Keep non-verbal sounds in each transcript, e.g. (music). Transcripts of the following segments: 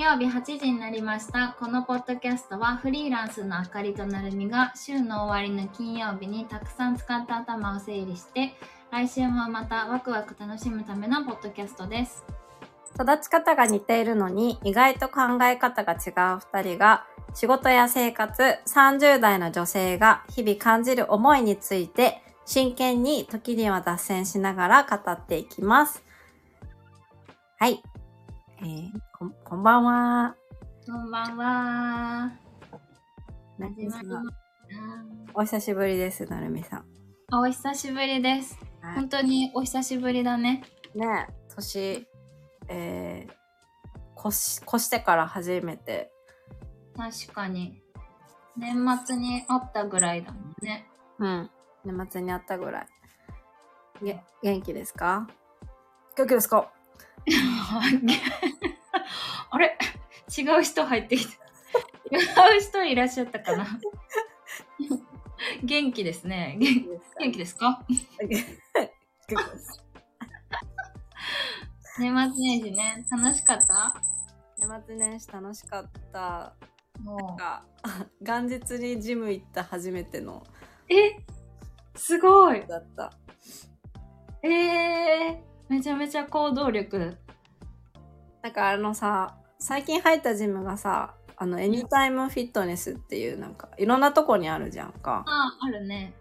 曜日8時になりました。このポッドキャストはフリーランスのあかりとなるみが週の終わりの金曜日にたくさん使った頭を整理して来週もまたワクワク楽しむためのポッドキャストです。育ち方が似ているのに意外と考え方が違う二人が仕事や生活、30代の女性が日々感じる思いについて真剣に時には脱線しながら語っていきます。はい。えー、こんこんばんは。こんばんは。まりま。お久しぶりです、なるみさん。あお久しぶりです。本当にお久しぶりだね。ねえ、年、えー、越し、越してから初めて、確かに。年末に会ったぐらいだもんね。うん。年末に会ったぐらい。げ、元気ですか？元気ですか？(laughs) あれ？違う人入ってきた。違う人いらっしゃったかな？元気ですね。元元気ですか年末年始ね、楽しかった？年末年始楽しかった。もなんか、(laughs) 元日にジム行った初めてのう。え？すごいだった。えー、めちゃめちゃ行動力。なんかあのさ、最近入ったジムがさ、あの、エニタイムフィットネスっていうなんか、いろんなとこにあるじゃんか。あ、あるね。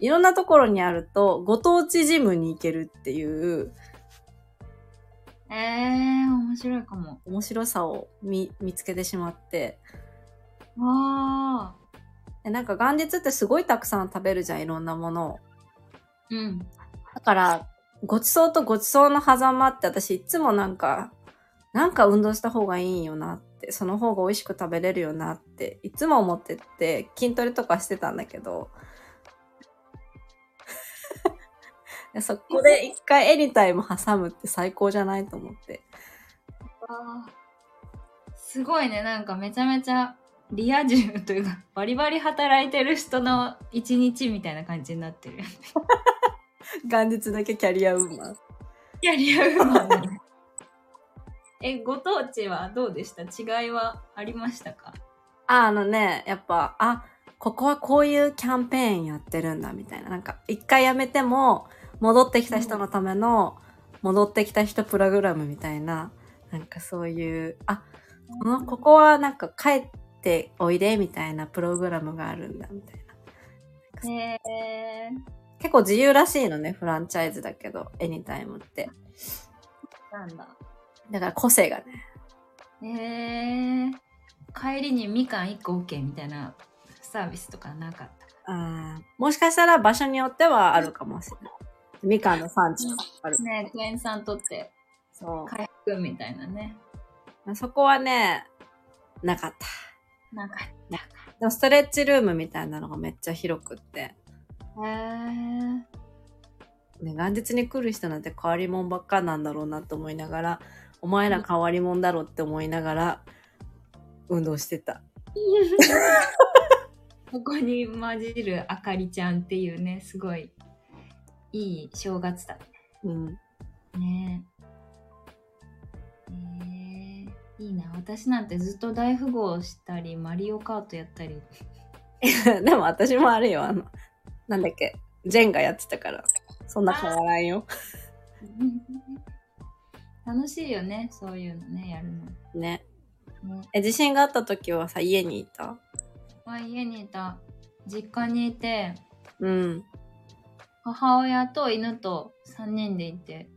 いろんなところにあると、ご当地ジムに行けるっていうえー、面白いかも。面白さを見見つけてしまって。わでなんか元日ってすごいたくさん食べるじゃん、いろんなものを。ー。うん。だから、ごちそうとごちそうの狭間って私いつもなんか、なんか運動した方がいいよなって、その方が美味しく食べれるよなって、いつも思ってて、筋トレとかしてたんだけど、で (laughs) そこで一回エニタイム挟むって最高じゃないと思って。すごいね、なんかめちゃめちゃリア充というか、バリバリ働いてる人の一日みたいな感じになってる。(laughs) (laughs) 元日だけキャリアウーマン。いや、リアルマン。え、ご当地はどうでした？違いはありましたか？あ、あのね、やっぱ、あ、ここはこういうキャンペーンやってるんだみたいな。なんか、一回やめても、戻ってきた人のための、戻ってきた人プログラムみたいな、なんかそういう、あ、この、ここはなんか帰っておいでみたいなプログラムがあるんだみたいな。へえ結構自由らしいのね、フランチャイズだけど、エニタイムって。ー、なんだ。だから個性がね。へえー、帰りにみかん1個 OK みたいなサービスとかなかった？あーもしかしたら場所によってはあるかもしれない。みかんの産地とかある。ねクエン酸取ってそう。回復みたいなね。そこはね、なかった。なんか、でもストレッチルームみたいなのがめっちゃ広くって。へえね、元日に来る人なんて変わり者ばっかなんだろうなと思いながら、お前ら変わり者だろって思いながら、運動してた。(laughs) ここに混じるあかりちゃんっていうね、すごいいい正月だうん。ね。えー、いいな。私なんてずっと大富豪したり、マリオカートやったり。(laughs) でも私もあれよ、あの、なんだっけ、ジェンガやってたから、そんな変わらんよ。(laughs) 楽しいよね、そういうのね、やるの。ね。ねえ、地震があった時はさ、家にいた？まあ、家にいた、実家にいて、うん。母親と犬と3人でいて、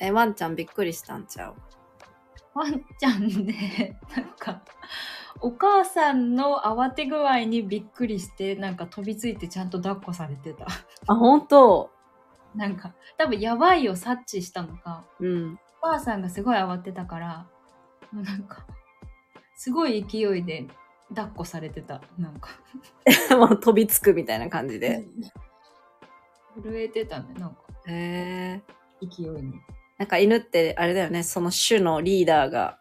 え、ワンちゃんびっくりしたんちゃう？ワンちゃんで、なんか、お母さんの慌て具合にびっくりして、なんか飛びついてちゃんと抱っこされてた。あ、本当なんか、多分やばいを察知したのか、うん。お母さんがすごい慌てたから、もうなんか、すごい勢いで抱っこされてた。なんか、(laughs) もう飛びつくみたいな感じで。震えてたね、なんか、へえ。勢いに。なんか犬ってあれだよね、その種のリーダーが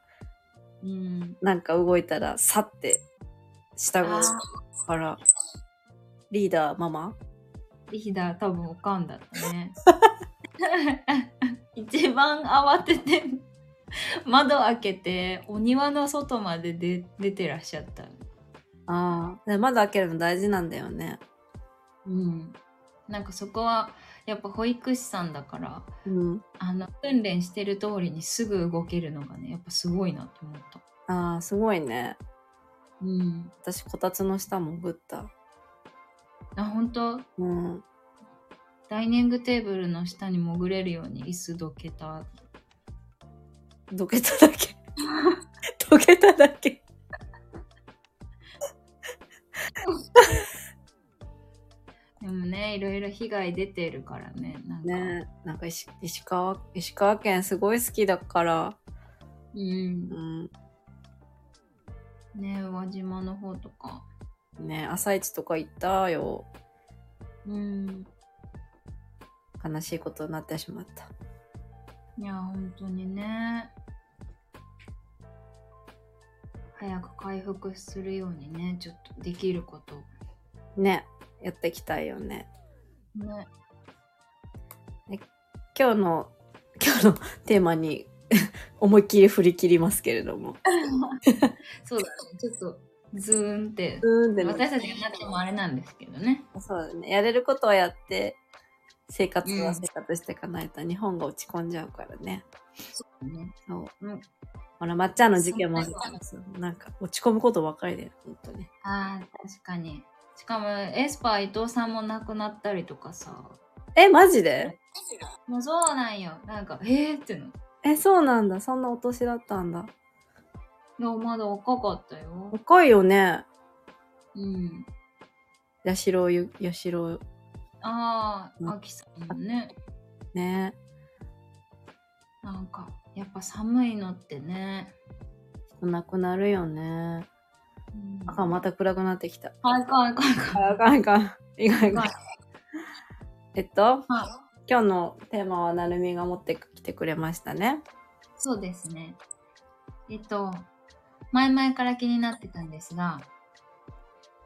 うん。なんか動いたら、さって従うから、リーダーママ？リーダー多分おかんだったね。(laughs) 一番慌てて窓開けてお庭の外まで出出てらっしゃった。ああ。で窓開けるの大事なんだよね。うん。なんかそこはやっぱ保育士さんだからうん。あの訓練してる通りにすぐ動けるのがねやっぱすごいなと思った。ああ、すごいね。うん。私、こたつの下潜った。あ本当？うん。ダイニングテーブルの下に潜れるように椅子どけた。どけただけ？(laughs) どけただけ？(laughs) でもねいろいろ被害出てるからねなんか、ねなんか石石川、石川県すごい好きだから。うんうん。ね輪島の方とかね朝市とか行ったよ。うん悲しいことになってしまった。いや本当にね早く回復するようにねちょっとできることねやっていきたいよね。ね今日の、今日の (laughs) テーマに (laughs) 思いっきり振り切りますけれども。(laughs) そうだねちょっとズーンってうーんでも私たちがなってもあれなんですけどねそうだね。やれることはやって、生活うんは生活していかないと日本が落ち込んじゃうからね。そうねそう。うんほら、まっちゃんの事件もあるからさなんか落ち込むことばかりだよ、本当に。あー確かにしかもエスパー伊藤さんも亡くなったりとかさ。え、マジで？もうそうなんよ。なんかえーってのえ、そうなんだ。そんなお年だったんだ。いやまだ若かったよ。若いよね。うん。やしろゆ、やしろ、うん。あああきさんもね。ね。なんかやっぱ寒いのってね、なくなるよね。うん、あかん、また暗くなってきた。はいはいはいあかん、あかん。いかん、いかんはい。えっと、は今日のテーマはなるみが持ってきてくれましたね。そうですねえっと前々から気になってたんですが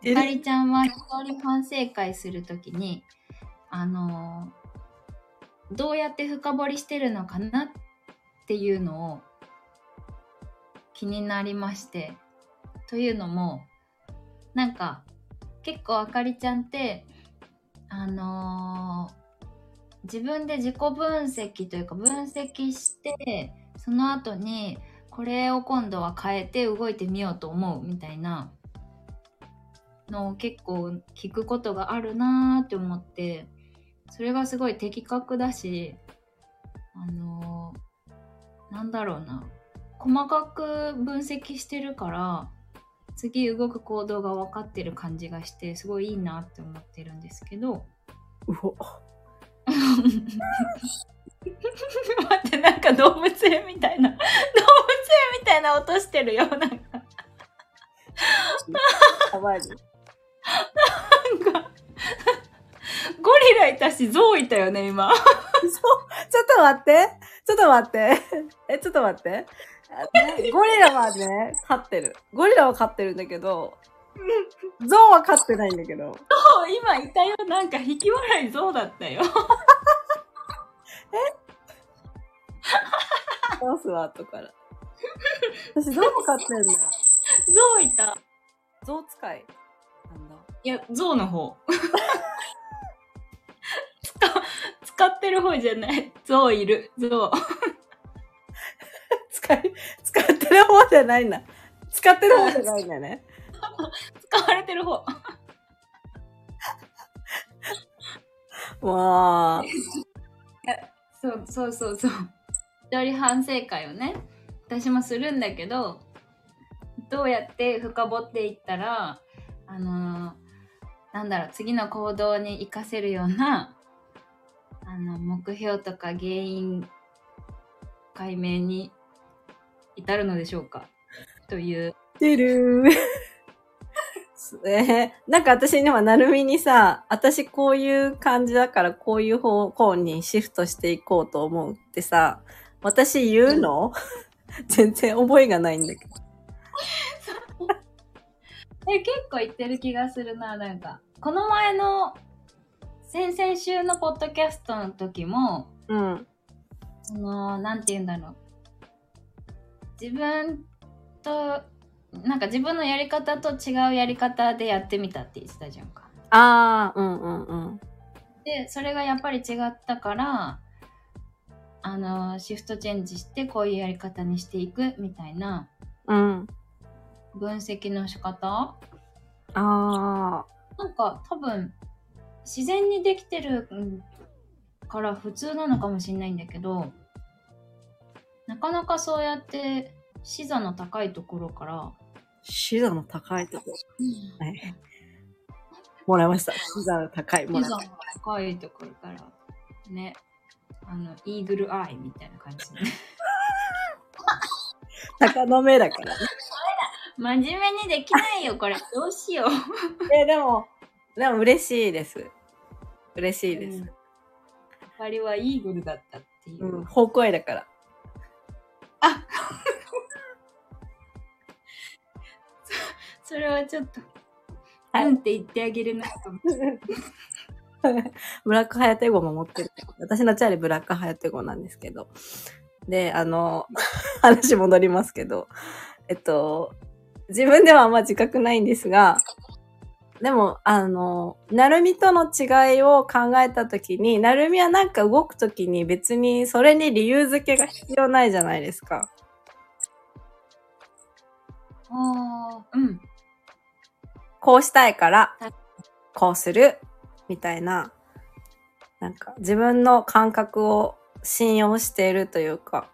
え？ゆかりちゃんは一人反省会するときにあのーどうやって深掘りしてるのかなっていうのを気になりましてというのもなんか結構あかりちゃんってあのー自分で自己分析というか分析してその後にこれを今度は変えて動いてみようと思うみたいなのを結構聞くことがあるなーって思ってそれがすごい的確だしあのーなんだろうな細かく分析してるから次動く行動が分かってる感じがしてすごいいいなって思ってるんですけどうお。待ってなんか動物園みたいな動物園みたいな音してるよなんか。なんかゴリラいたしゾウいたよね今 (laughs) ちょっと待って。ちょっと待って。え、ちょっと待って。ゴリラはね、飼ってる。ゴリラは飼ってるんだけど、ゾウは飼ってないんだけど。今いたよなんか引き笑いゾウだったよどうすわ、後から。私、ゾウも飼ってるんだよ。ゾウいたゾウ使い。なんだ？いやゾウの方使使ってる方じゃないゾウいるゾウ使ってる方じゃないんだ。使ってる方じゃないんだね。使われてる方わあ。そうそうそうそう一人反省会をね私もするんだけどどうやって深掘っていったらあのーなんだろう次の行動に活かせるようなあの目標とか原因解明に至るのでしょうか？というてるー。(laughs) えー、なんか私にはなるみにさ、私こういう感じだからこういう方向にシフトしていこうと思うってさ、私言うの、(laughs) 全然覚えがないんだけど。(laughs) え結構言ってる気がするななんかこの前の先々週のポッドキャストの時もうん。そのなんて言うんだろう自分となんか自分のやり方と違うやり方でやってみたって言ってたじゃんか。ああ、うんうんうん。でそれがやっぱり違ったからあのシフトチェンジしてこういうやり方にしていくみたいなうん。分析の仕方あなんか多分自然にできてるうんから普通なのかもしれないんだけどなかなかそうやって視座の高いところから、あ、視座の高いところ。はい。もらいました。視座の高いもらい視座の高いところからねあのイーグルアイみたいな感じで高の目だからね。真面目にできないよこれどうしようえ、でも、でも嬉しいです。嬉しいです。うんあれはイーグルだったっていう、うん、方向へだから。(laughs) それはちょっと、はいうんって言ってあげるなと思って。ブラックハヤテ語も持ってる。私のチャーリーブラックハヤテ語なんですけど。で、あの、(laughs) 話戻りますけど、えっと、自分ではあんま自覚ないんですが、でも、あの、なるみとの違いを考えたときに、なるみはなんか動くときに別にそれに理由付けが必要ないじゃないですか。ああ、うん。こうしたいからはい、こうする、みたいな、なんか自分の感覚を信用しているというか、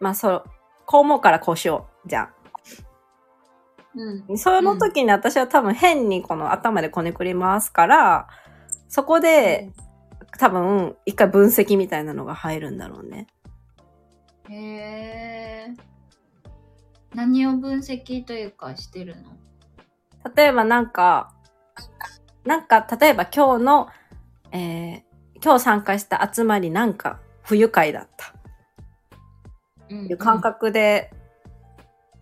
まあそう、こう思うからこうしよう、じゃん。うん。その時に私は多分変にこの頭でこねくり回すから、そこで多分一回分析みたいなのが入るんだろうね。へえ。何を分析というかしてるの？例えばなんか、なんか例えば今日の、えー今日参加した集まりなんか不愉快だった。うんいう感覚で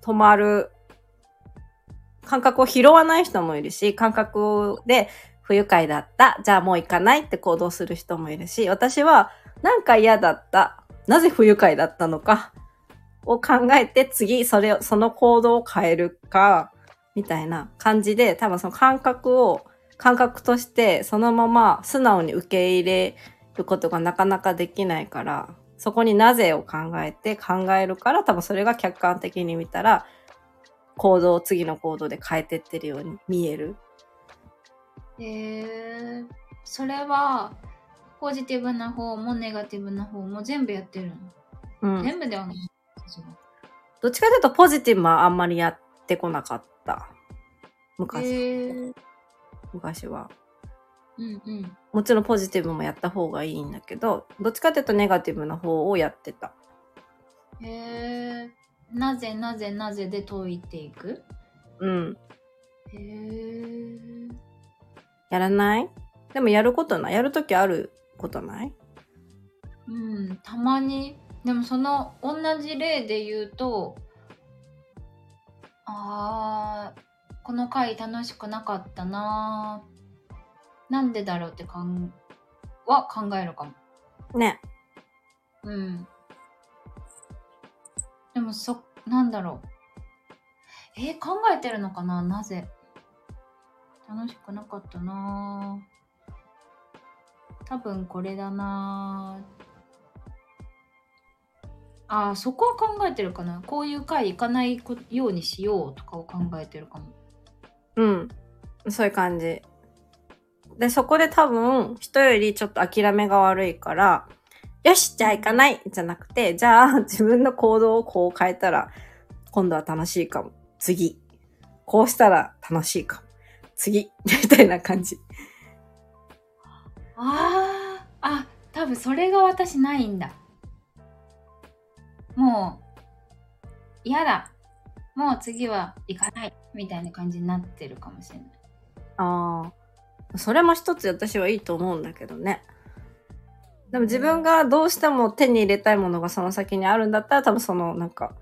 止まる、感覚を拾わない人もいるし、感覚で不愉快だった、じゃあもう行かないって行動する人もいるし、私はなんか嫌だった、なぜ不愉快だったのかを考えて次それを、その行動を変えるか、みたいな感じで多分その感覚を感覚としてそのまま素直に受け入れることがなかなかできないから、そこになぜを考えて考えるから多分それが客観的に見たら行動を次の行動で変えてってるように見える。へえ。それは、ポジティブな方もネガティブな方も全部やってるの、うん。全部ではない。どっちかというとポジティブはあんまりやってこなかった。昔、へえ。昔は。うんうん。もちろんポジティブもやった方がいいんだけど、どっちかというとネガティブな方をやってた。へえ。なぜなぜなぜで解いていく？うん。へえ。やらない？でもやることない？やるときあることない？うん、たまに。でもその同じ例で言うと、あー、この回楽しくなかったななんでだろうってかんは考えるかも。ね。うん。でもそ、なんだろう。えー考えてるのかな？なぜ？楽しくなかったな多分これだなあそこは考えてるかなこういう回行かないようにしようとかを考えてるかも。うん。そういう感じ。で、そこで多分、人よりちょっと諦めが悪いから、よし、じゃあ行かないじゃなくて、じゃあ自分の行動をこう変えたら、今度は楽しいかも。次。こうしたら楽しいかも。次。みたいな感じ。あーあ多分それが私ないんだもう嫌だもう次は行かないみたいな感じになってるかもしれないああ。それも一つ私はいいと思うんだけどね。でも自分がどうしても手に入れたいものがその先にあるんだったら多分そのなんか、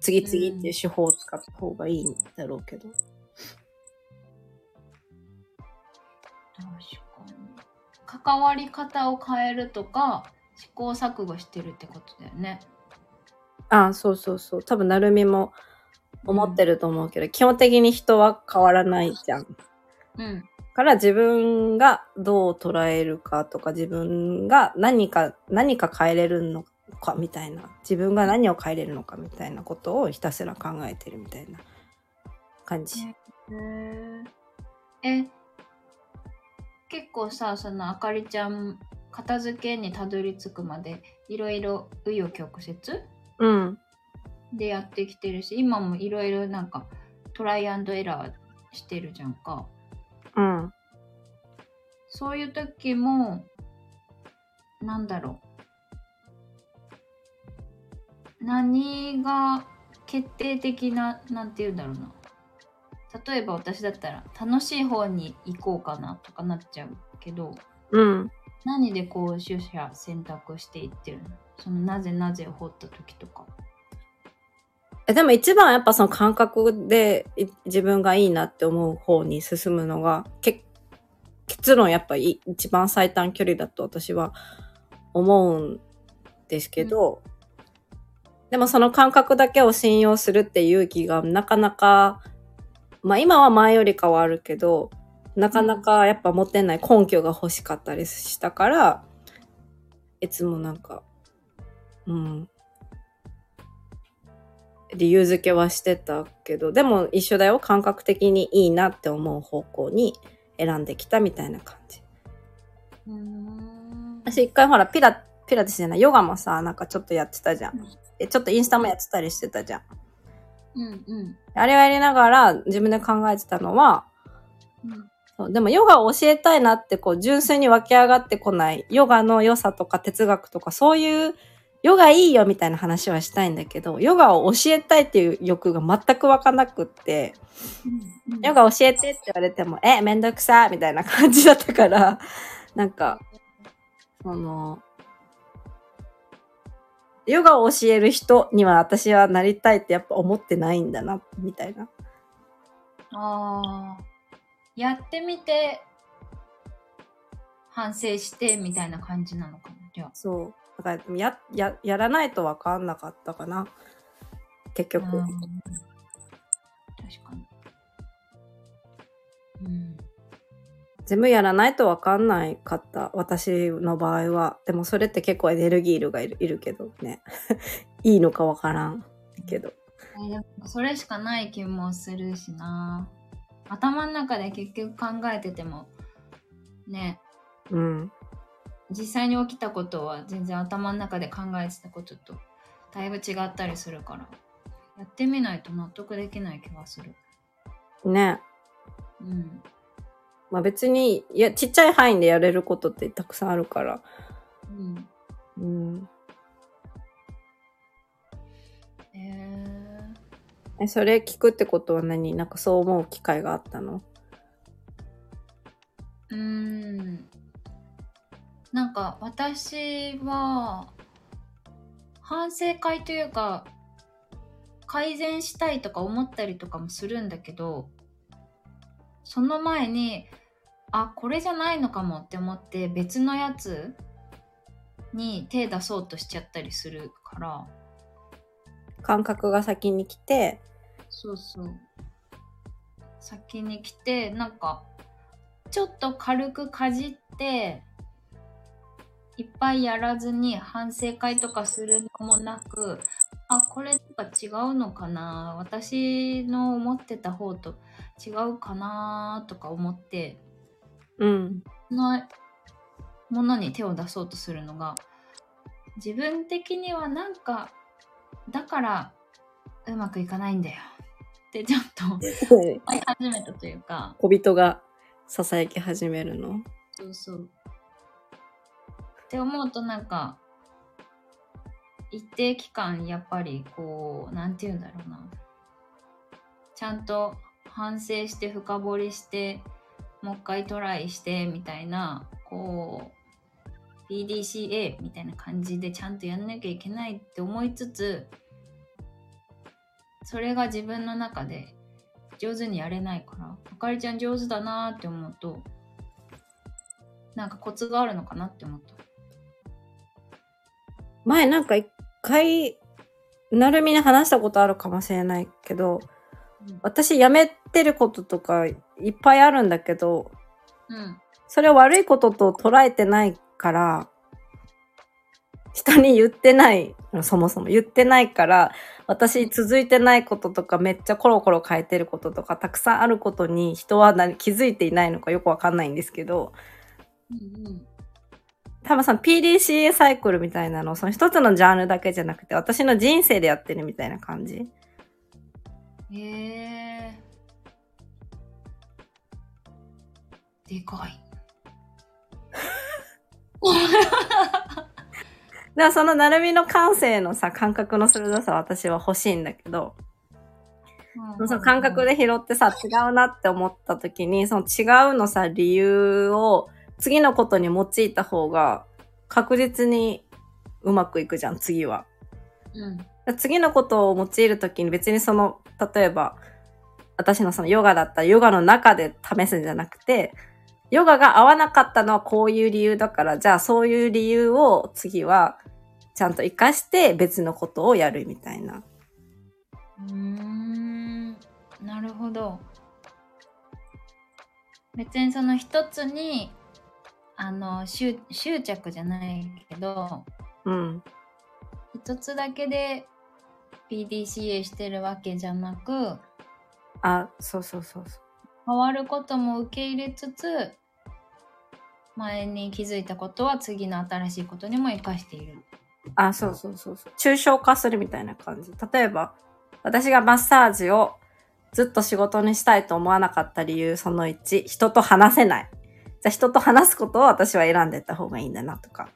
次々っていう手法を使った方がいいんだろうけど。確かに関わり方を変えるとか試行錯誤してるってことだよねあそうそうそう。多分、なるみも思ってると思うけど、基本的に人は変わらないじゃん。うん。から自分がどう捉えるかとか、自分が何か、何か変えれるのかみたいな。自分が何を変えれるのかみたいなことをひたすら考えてるみたいな感じ。へえ。結構さ、そのあかりちゃん、片付けにたどり着くまで、いろいろ紆余曲折？うん。でやってきてるし、今もいろいろなんかトライアンドエラーしてるじゃんか。うん。そういう時も、なんだろう。何が決定的な、なんて言うんだろうな。例えば私だったら楽しい方に行こうかなとかなっちゃうけど、うん。何でこう取捨選択していってるの？そのなぜなぜを掘った時とか。えでも一番やっぱその感覚でい自分がいいなって思う方に進むのが、け結論やっぱり一番最短距離だと私は思うんですけど、でもその感覚だけを信用するっていう勇気がなかなか、まあ今は前よりかはあるけど、なかなかやっぱ持ってない根拠が欲しかったりしたから、いつもなんか、うん、理由付けはしてたけど、でも一緒だよ。感覚的にいいなって思う方向に選んできたみたいな感じ。私一回ほら、ピラ、ピラティスじゃない、ヨガもさ、なんかちょっとやってたじゃうんん。えちょっとインスタもやってたりしてたじゃん。うんうん。あれをやりながら自分で考えてたのは、うんそうでもヨガを教えたいなってこう純粋に湧き上がってこないヨガの良さとか哲学とかそういうヨガいいよみたいな話はしたいんだけどヨガを教えたいっていう欲が全く湧かなくってうんヨガ教えてって言われてもえめんどくさみたいな感じだったから (laughs) なんかそのヨガを教える人には私はなりたいってやっぱ思ってないんだなみたいなああ。やってみて、反省してみたいな感じなのかな。じゃあ。そう。だからでもや、や、やらないとわかんなかったかな。結局。うん確かに。うん。全部やらないとわかんないかった。私の場合は。でもそれって結構エネルギーいるがいるいるけどね。(laughs) いいのかわからんけど。それしかない気もするしな。頭の中で結局考えてても、ね、うん。実際に起きたことは全然頭の中で考えてたこととだいぶ違ったりするから、やってみないと納得できない気がする。ね。うん。まあ別に、いや、ちっちゃい範囲でやれることってたくさんあるから。うん。うん。ええ、それ聞くってことは何？なんかそう思う機会があったの？ー、うーん。なんか私は反省会というか改善したいとか思ったりとかもするんだけどその前にあこれじゃないのかもって思って別のやつに手出そうとしちゃったりするから。感覚が先に来て、そうそう。先に来てなんかちょっと軽くかじっていっぱいやらずに反省会とかするのもなくあこれとか違うのかな？私の思ってた方と違うかなとか思ってうん。そのものに手を出そうとするのが自分的にはなんかだからうまくいかないんだよ。ってちょっと (laughs) 思い始めたというか。小人が囁き始めるの？そうそうって思うとなんか一定期間やっぱりこうなんて言うんだろうなちゃんと反省して深掘りしてもう一回トライしてみたいなこう PDCA みたいな感じでちゃんとやんなきゃいけないって思いつつそれが自分の中で上手にやれないからあかりちゃん上手だなって思うとなんかコツがあるのかなって思った。前なんか一回なるみに話したことあるかもしれないけど、私辞めてることとかいっぱいあるんだけど、うん。それを悪いことと捉えてないから、人に言ってない、そもそも。言ってないから、私続いてないこととかめっちゃコロコロ変えてることとかたくさんあることに人は何気づいていないのかよくわかんないんですけど、うん多分その PDCA サイクルみたいなのをその一つのジャンルだけじゃなくて私の人生でやってるみたいな感じ。うん。へえ。でかい。でもそのなるみの感性のさ、感覚の鋭さは私は欲しいんだけど、その感覚で拾ってさ、違うなって思った時に、その違うのさ、理由を次のことに用いた方が確実にうまくいくじゃん、次は。うん。次のことを用いるときに別にその、例えば、私のそのヨガだったらヨガの中で試すんじゃなくて、ヨガが合わなかったのはこういう理由だから、じゃあそういう理由を次はちゃんと活かして別のことをやるみたいな。うーん。なるほど。別にその一つに、あの、執執着じゃないけど、うん。一つだけで PDCA してるわけじゃなく、あ、そうそうそうそう。変わることも受け入れつつ、前に気づいたことは次の新しいことにも活かしている。あ、そうそうそうそう。抽象化するみたいな感じ。例えば、私がマッサージをずっと仕事にしたいと思わなかった理由、その1、人と話せない。じゃあ人と話すことを私は選んでった方がいいんだなとか。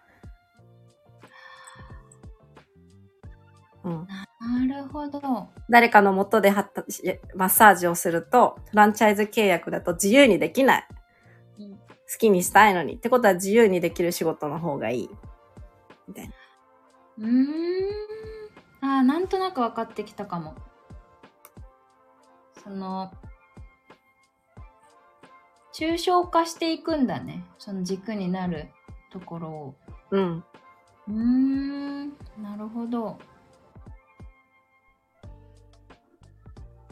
うん。なるほど。誰かの元ではったマッサージをすると、フランチャイズ契約だと自由にできない。うん好きにしたいのに。ってことは自由にできる仕事の方がいい。みたいな。うーん。あーなんとなく分かってきたかも。その、抽象化していくんだね。その軸になるところを。うん。うーん。なるほど。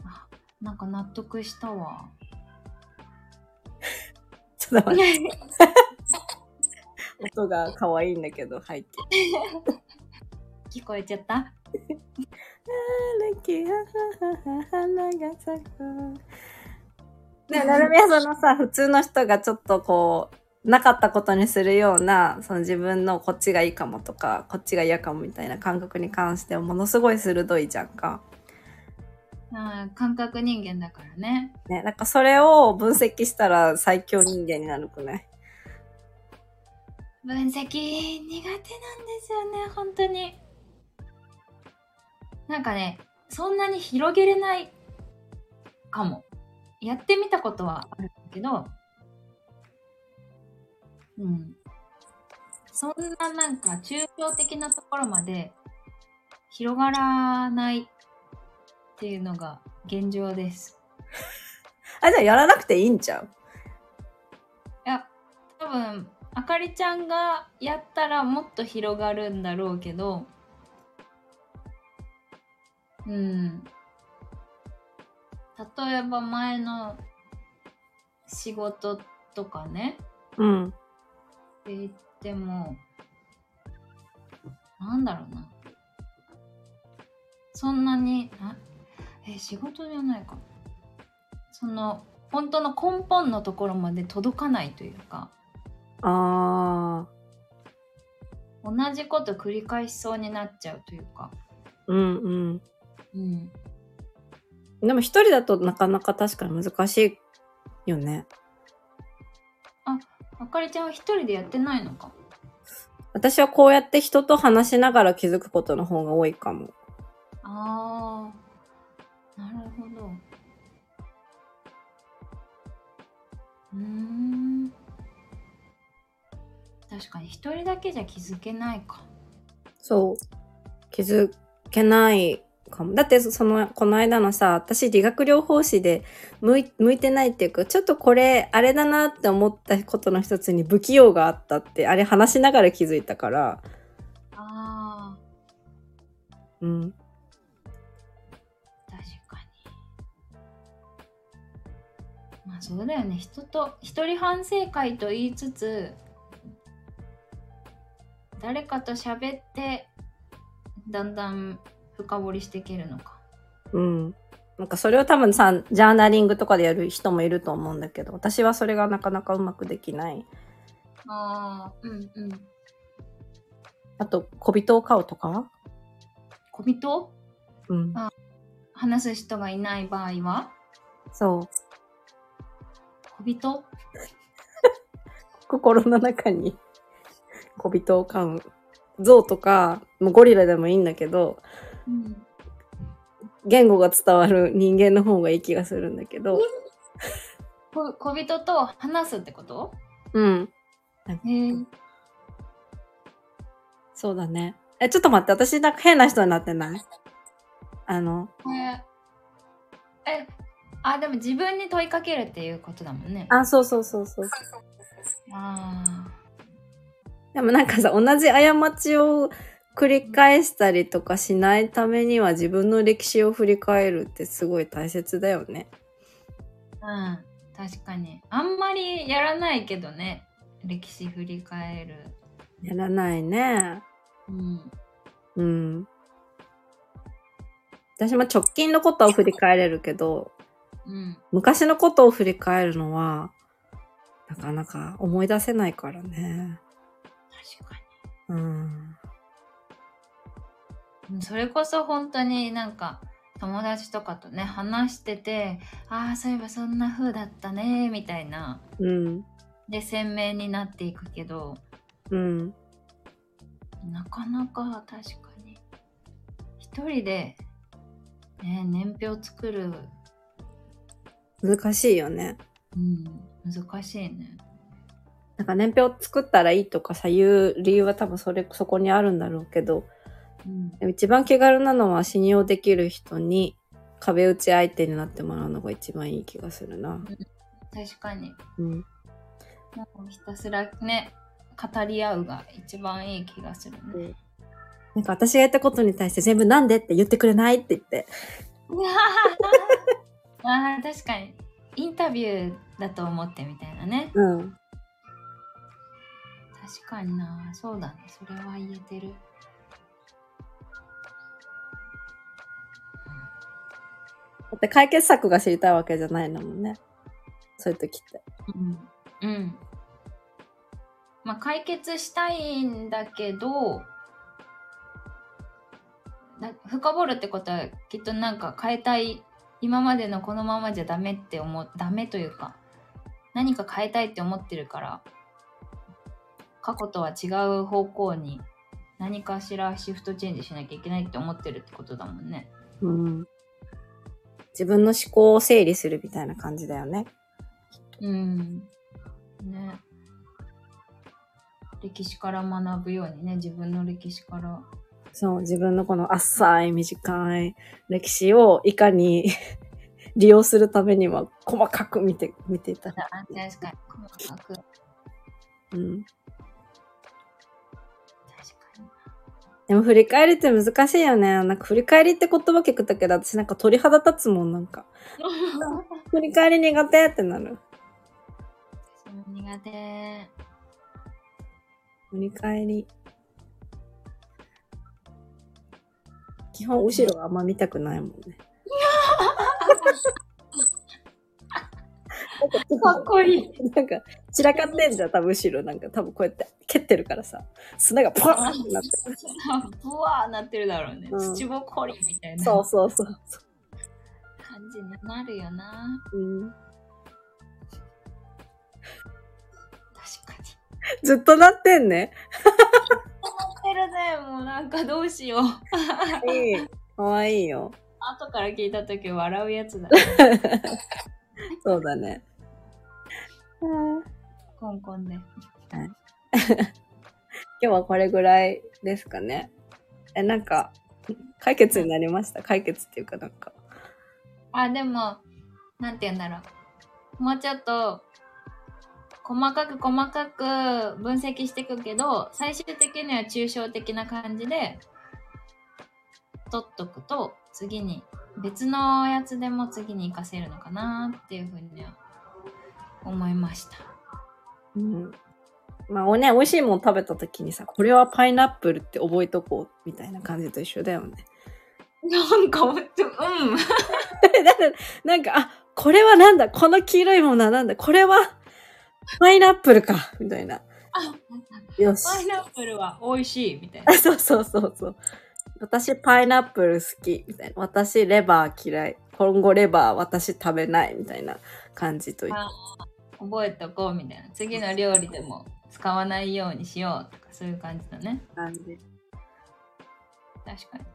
あ、なんか納得したわ。(laughs) ちょっと待って。(laughs) 音が可愛いんだけど、背景。(laughs) 聞こえちゃった？花が咲く。ね、なるみはそのさ、普通の人がちょっとこう、なかったことにするような、その自分のこっちがいいかもとか、こっちが嫌かもみたいな感覚に関してはものすごい鋭いじゃんか。あー感覚人間だからね。ね、なんかそれを分析したら最強人間になるくない？分析苦手なんですよね、本当に。なんかね、そんなに広げれないかも。やってみたことはあるんだけど、うん。そんななんか抽象的なところまで広がらないっていうのが現状です。(laughs) あ、じゃあやらなくていいんちゃう？いや、多分、あかりちゃんがやったらもっと広がるんだろうけど、うん。例えば前の仕事とかね、うん。って言っても、なんだろうな。そんなに、なえ、仕事じゃないか。その、本当の根本のところまで届かないというか、あ同じこと繰り返しそうになっちゃうというか。ー。うんうん。うん。でも一人だとなかなか確かに難しいよね。あかりちゃんは一人でやってないのか。私はこうやって人と話しながら気づくことの方が多いかも。ああ、なるほど。うーん。確かに一人だけじゃ気づけないか。そう。気づけないかも。だってその、この間のさ、私理学療法士で向い向いてないっていうか、ちょっとこれ、あれだなって思ったことの一つに不器用があったって、あれ話しながら気づいたから。ああ。うん。確かに。まあそうだよね。人と、一人反省会と言いつつ、誰かと喋って、だんだん深掘りしていけるのかうん。なんかそれを多分さ、ジャーナリングとかでやる人もいると思うんだけど、私はそれがなかなかうまくできない。ああうんうんあと、小人を飼うとかは？小人？うん。話す人がいない場合は？そう。小人？心の中に小人を飼う。象とか、もうゴリラでもいいんだけど、うん言語が伝わる人間の方がいい気がするんだけど、こ小人と話すってこと？うん。そうだね。え、ちょっと待って、私なんか変な人になってない？あの、ええあでも自分に問いかけるっていうことだもんね。あ、そうそうそうそう。あでもなんかさ、同じ過ちを繰り返したりとかしないためには自分の歴史を振り返るってすごい大切だよね。あうん確かにあんまりやらないけどね歴史振り返るやらないね。うんうん。私も直近のことを振り返れるけど、うん昔のことを振り返るのは、なかなか思い出せないからね。確かうん。にそれこそ本当になんか友達とかとね話しててああそういえばそんな風だったねみたいなうん。で鮮明になっていくけどうん。なかなか確かに一人で、ね、年表作る、難しいよね。うん、難しいね。なんか年表作ったらいいとかさ、言う理由は多分それ、そこにあるんだろうけど、うん、一番気軽なのは信用できる人に壁打ち相手になってもらうのが一番いい気がするな。確かにうん。もうひたすらね語り合うが一番いい気がするね。なんか私がやったことに対して全部なんでって言ってくれないって言って。あー確かにインタビューだと思ってみたいなねうん。確かになそうだねそれは言えてるだって解決策が知りたいわけじゃないのもんね。そういう時って。うん、うん、まあ解決したいんだけどな深掘るってことはきっとなんか変えたい今までのこのままじゃダメって思うダメというか何か変えたいって思ってるから過去とは違う方向に何かしらシフトチェンジしなきゃいけないって思ってるってことだもんね。うん。自分の思考を整理するみたいな感じだよね。うん。ね。歴史から学ぶようにね、自分の歴史から。そう、自分のこの浅い短い歴史をいかに (laughs) 利用するためには細かく見て、見ていた確かに、細かく。うん。でも振り返りって難しいよね。なんか振り返りって言葉聞くだけど私なんか鳥肌立つもん、なんか。(laughs) 振り返り苦手ってなる。苦手。振り返り。基本後ろはあんま見たくないもんね。(laughs) かっこいい。なんか、散らかってんじゃん、多分後ろ。なんか多分こうやって蹴ってるからさ、砂がポワーンってなってる。ブワーなってるだろうね。うん土ぼこりみたいなそうそうそう。感じになるよな。うん、確かに。ずっとなってんね。なってるね。もうなんかどうしよう。いい。かわいいよ。後から聞いたとき笑うやつだ。(laughs) そうだね。コンコンで。(laughs) 今日はこれぐらいですかね。え、なんか、解決になりました？解決っていうかなんか。あ、でも、なんて言うんだろう。もうちょっと、細かく細かく分析していくけど、最終的には抽象的な感じで、取っとくと、次に、別のやつでも次に活かせるのかなっていうふうには思いました。うん。まあ、おね、美味しいもの食べた時にさ、これはパイナップルって覚えとこう、みたいな感じと一緒だよね。なんか、うん。(laughs) なんか、あ、これはなんだこの黄色いものはなんだこれは、パイナップルかみたいな。あ、よし。パイナップルは美味しいみたいなあ。そうそうそうそう。私、パイナップル好き、みたいな。私、レバー嫌い。今後レバー私食べない、みたいな感じと言って。覚えとこうみたいな。次の料理でも使わないようにしようとか、そういう感じだね。感じ。確かに。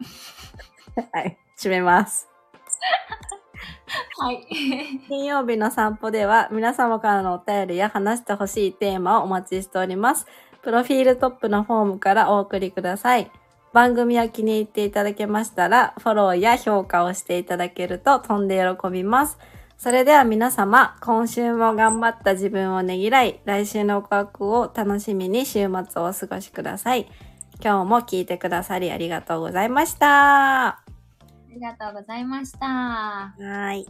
(laughs) はい。締めます。はい。(laughs) 金曜日の散歩では皆様からのお便りや話してほしいテーマをお待ちしております。プロフィールトップのフォームからお送りください。番組を気に入っていただけましたら、フォローや評価をしていただけると飛んで喜びます。それでは皆様、今週も頑張った自分をねぎらい、来週の告白を楽しみに週末をお過ごしください。今日も聞いてくださりありがとうございました。ありがとうございました。はい。